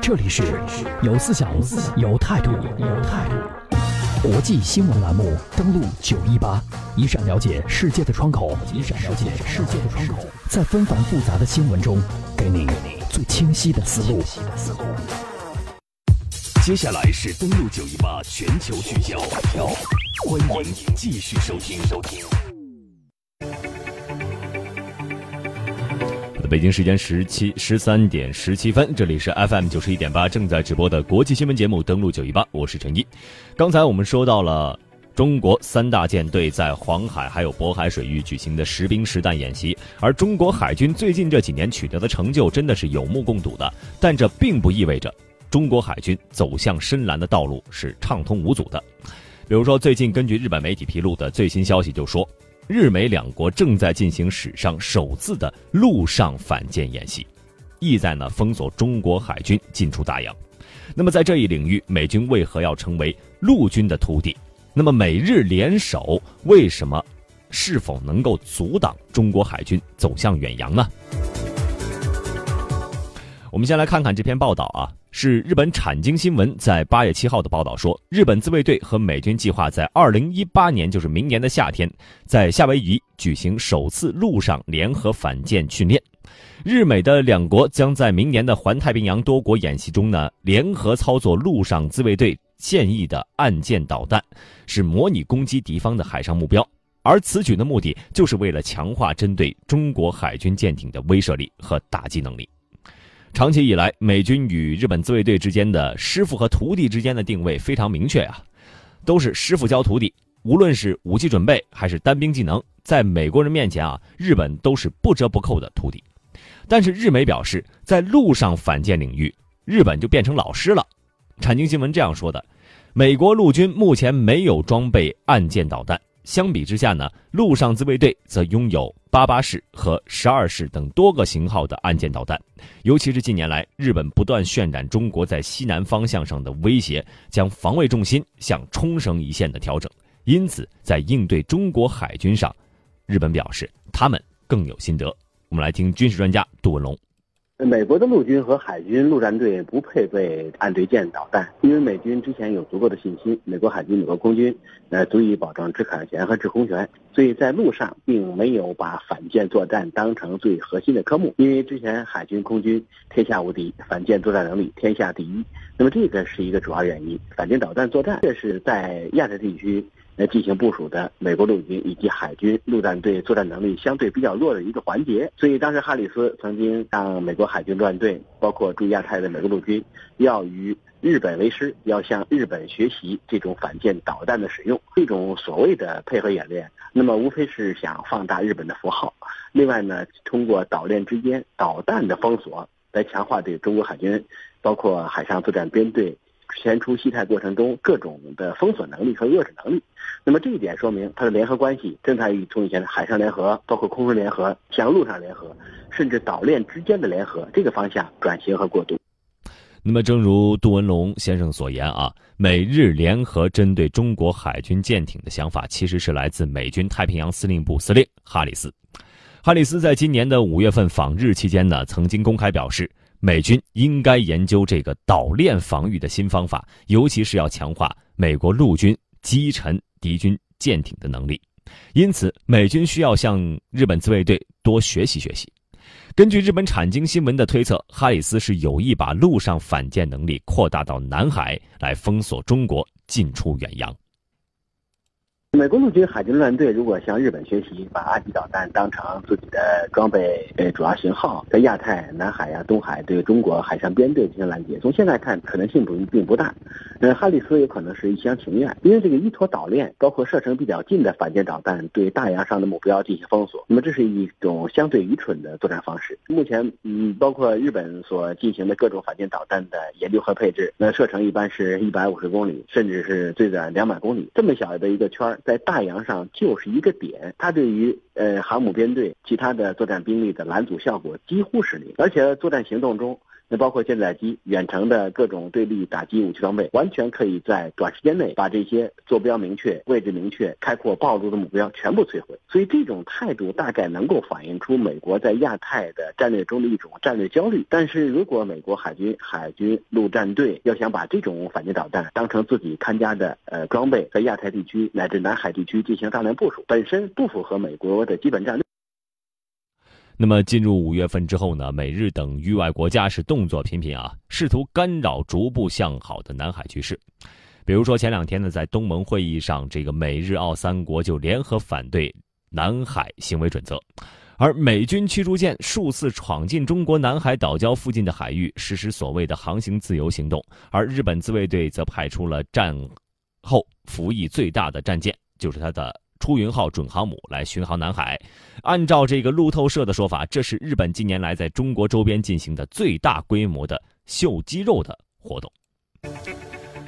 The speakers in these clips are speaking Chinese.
这里是有思想、有态度、有态度。国际新闻栏目登录九一八，一扇了解世界的窗口，一扇了解世界的窗口，在纷繁复杂的新闻中，给你最清晰的思路。接下来是登录九一八全球聚焦，欢迎继续收听收听。北京时间十七十三点十七分，这里是 FM 九十一点八正在直播的国际新闻节目，登录九一八，我是陈一。刚才我们说到了中国三大舰队在黄海还有渤海水域举行的实兵实弹演习，而中国海军最近这几年取得的成就真的是有目共睹的，但这并不意味着中国海军走向深蓝的道路是畅通无阻的。比如说，最近根据日本媒体披露的最新消息就说。日美两国正在进行史上首次的陆上反舰演习，意在呢封锁中国海军进出大洋。那么在这一领域，美军为何要成为陆军的徒弟？那么美日联手为什么？是否能够阻挡中国海军走向远洋呢？我们先来看看这篇报道啊。是日本产经新闻在八月七号的报道说，日本自卫队和美军计划在二零一八年，就是明年的夏天，在夏威夷举行首次陆上联合反舰训练。日美的两国将在明年的环太平洋多国演习中呢，联合操作陆上自卫队现役的岸舰导弹，是模拟攻击敌方的海上目标。而此举的目的，就是为了强化针对中国海军舰艇的威慑力和打击能力。长期以来，美军与日本自卫队之间的师傅和徒弟之间的定位非常明确啊，都是师傅教徒弟。无论是武器准备还是单兵技能，在美国人面前啊，日本都是不折不扣的徒弟。但是日美表示，在陆上反舰领域，日本就变成老师了。产经新闻这样说的：美国陆军目前没有装备岸舰导弹。相比之下呢，陆上自卫队则拥有八八式和十二式等多个型号的岸舰导弹。尤其是近年来，日本不断渲染中国在西南方向上的威胁，将防卫重心向冲绳一线的调整。因此，在应对中国海军上，日本表示他们更有心得。我们来听军事专家杜文龙。美国的陆军和海军陆战队不配备岸对舰导弹，因为美军之前有足够的信心，美国海军、美国空军呃足以保证制海权和制空权，所以在陆上并没有把反舰作战当成最核心的科目。因为之前海军、空军天下无敌，反舰作战能力天下第一，那么这个是一个主要原因。反舰导弹作战，这是在亚太地区。来进行部署的美国陆军以及海军陆战队作战能力相对比较弱的一个环节，所以当时哈里斯曾经让美国海军陆战队，包括驻亚太的美国陆军，要与日本为师，要向日本学习这种反舰导弹的使用，这种所谓的配合演练，那么无非是想放大日本的符号，另外呢，通过岛链之间导弹的封锁，来强化对中国海军，包括海上作战编队。前出西太过程中各种的封锁能力和遏制能力，那么这一点说明它的联合关系正在与从以前的海上联合，包括空中联合，向陆上联合，甚至岛链之间的联合这个方向转型和过渡。那么，正如杜文龙先生所言啊，美日联合针对中国海军舰艇的想法，其实是来自美军太平洋司令部司令哈里斯。哈里斯在今年的五月份访日期间呢，曾经公开表示。美军应该研究这个岛链防御的新方法，尤其是要强化美国陆军击沉敌军舰艇的能力。因此，美军需要向日本自卫队多学习学习。根据日本产经新闻的推测，哈里斯是有意把陆上反舰能力扩大到南海，来封锁中国进出远洋。美国陆军海军陆战队如果向日本学习，把阿基导弹当成自己的装备呃主要型号，在亚太、南海呀、东海对中国海上编队进行拦截，从现在看可能性不并不大。呃，哈里斯有可能是一厢情愿，因为这个依托岛链，包括射程比较近的反舰导弹对大洋上的目标进行封锁，那么这是一种相对愚蠢的作战方式。目前，嗯，包括日本所进行的各种反舰导弹的研究和配置，那射程一般是一百五十公里，甚至是最短两百公里，这么小的一个圈儿。在大洋上就是一个点，它对于呃航母编队、其他的作战兵力的拦阻效果几乎是零，而且作战行动中，那包括舰载机、远程的各种对地打击武器装备，完全可以在短时间内把这些坐标明确、位置明确、开阔暴露的目标全部摧毁。所以这种态度大概能够反映出美国在亚太的战略中的一种战略焦虑。但是如果美国海军、海军陆战队要想把这种反舰导弹当成自己看家的呃装备，在亚太地区乃至南海地区进行大量部署，本身不符合美国的基本战略。那么进入五月份之后呢，美日等域外国家是动作频频啊，试图干扰逐步向好的南海局势。比如说前两天呢，在东盟会议上，这个美日澳三国就联合反对南海行为准则，而美军驱逐舰数次闯进中国南海岛礁附近的海域，实施所谓的航行自由行动，而日本自卫队则派出了战后服役最大的战舰，就是它的。出云号准航母来巡航南海，按照这个路透社的说法，这是日本近年来在中国周边进行的最大规模的秀肌肉的活动。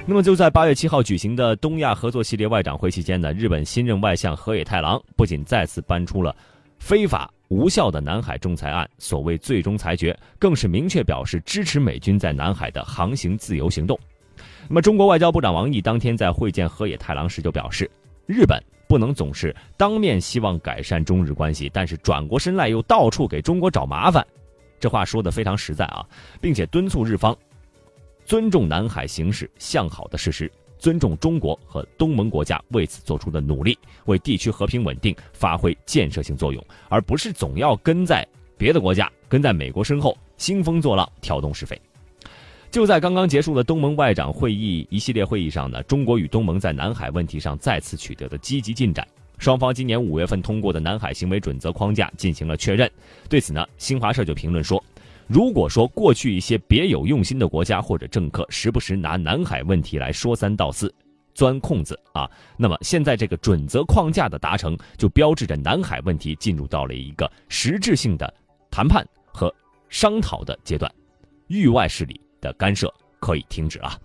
那么就在八月七号举行的东亚合作系列外长会期间呢，日本新任外相河野太郎不仅再次搬出了非法无效的南海仲裁案所谓最终裁决，更是明确表示支持美军在南海的航行自由行动。那么中国外交部长王毅当天在会见河野太郎时就表示，日本。不能总是当面希望改善中日关系，但是转过身来又到处给中国找麻烦，这话说的非常实在啊，并且敦促日方尊重南海形势向好的事实，尊重中国和东盟国家为此做出的努力，为地区和平稳定发挥建设性作用，而不是总要跟在别的国家、跟在美国身后兴风作浪、挑动是非。就在刚刚结束的东盟外长会议一系列会议上呢，中国与东盟在南海问题上再次取得的积极进展。双方今年五月份通过的南海行为准则框架进行了确认。对此呢，新华社就评论说：“如果说过去一些别有用心的国家或者政客时不时拿南海问题来说三道四、钻空子啊，那么现在这个准则框架的达成，就标志着南海问题进入到了一个实质性的谈判和商讨的阶段，域外势力。”的干涉可以停止啊。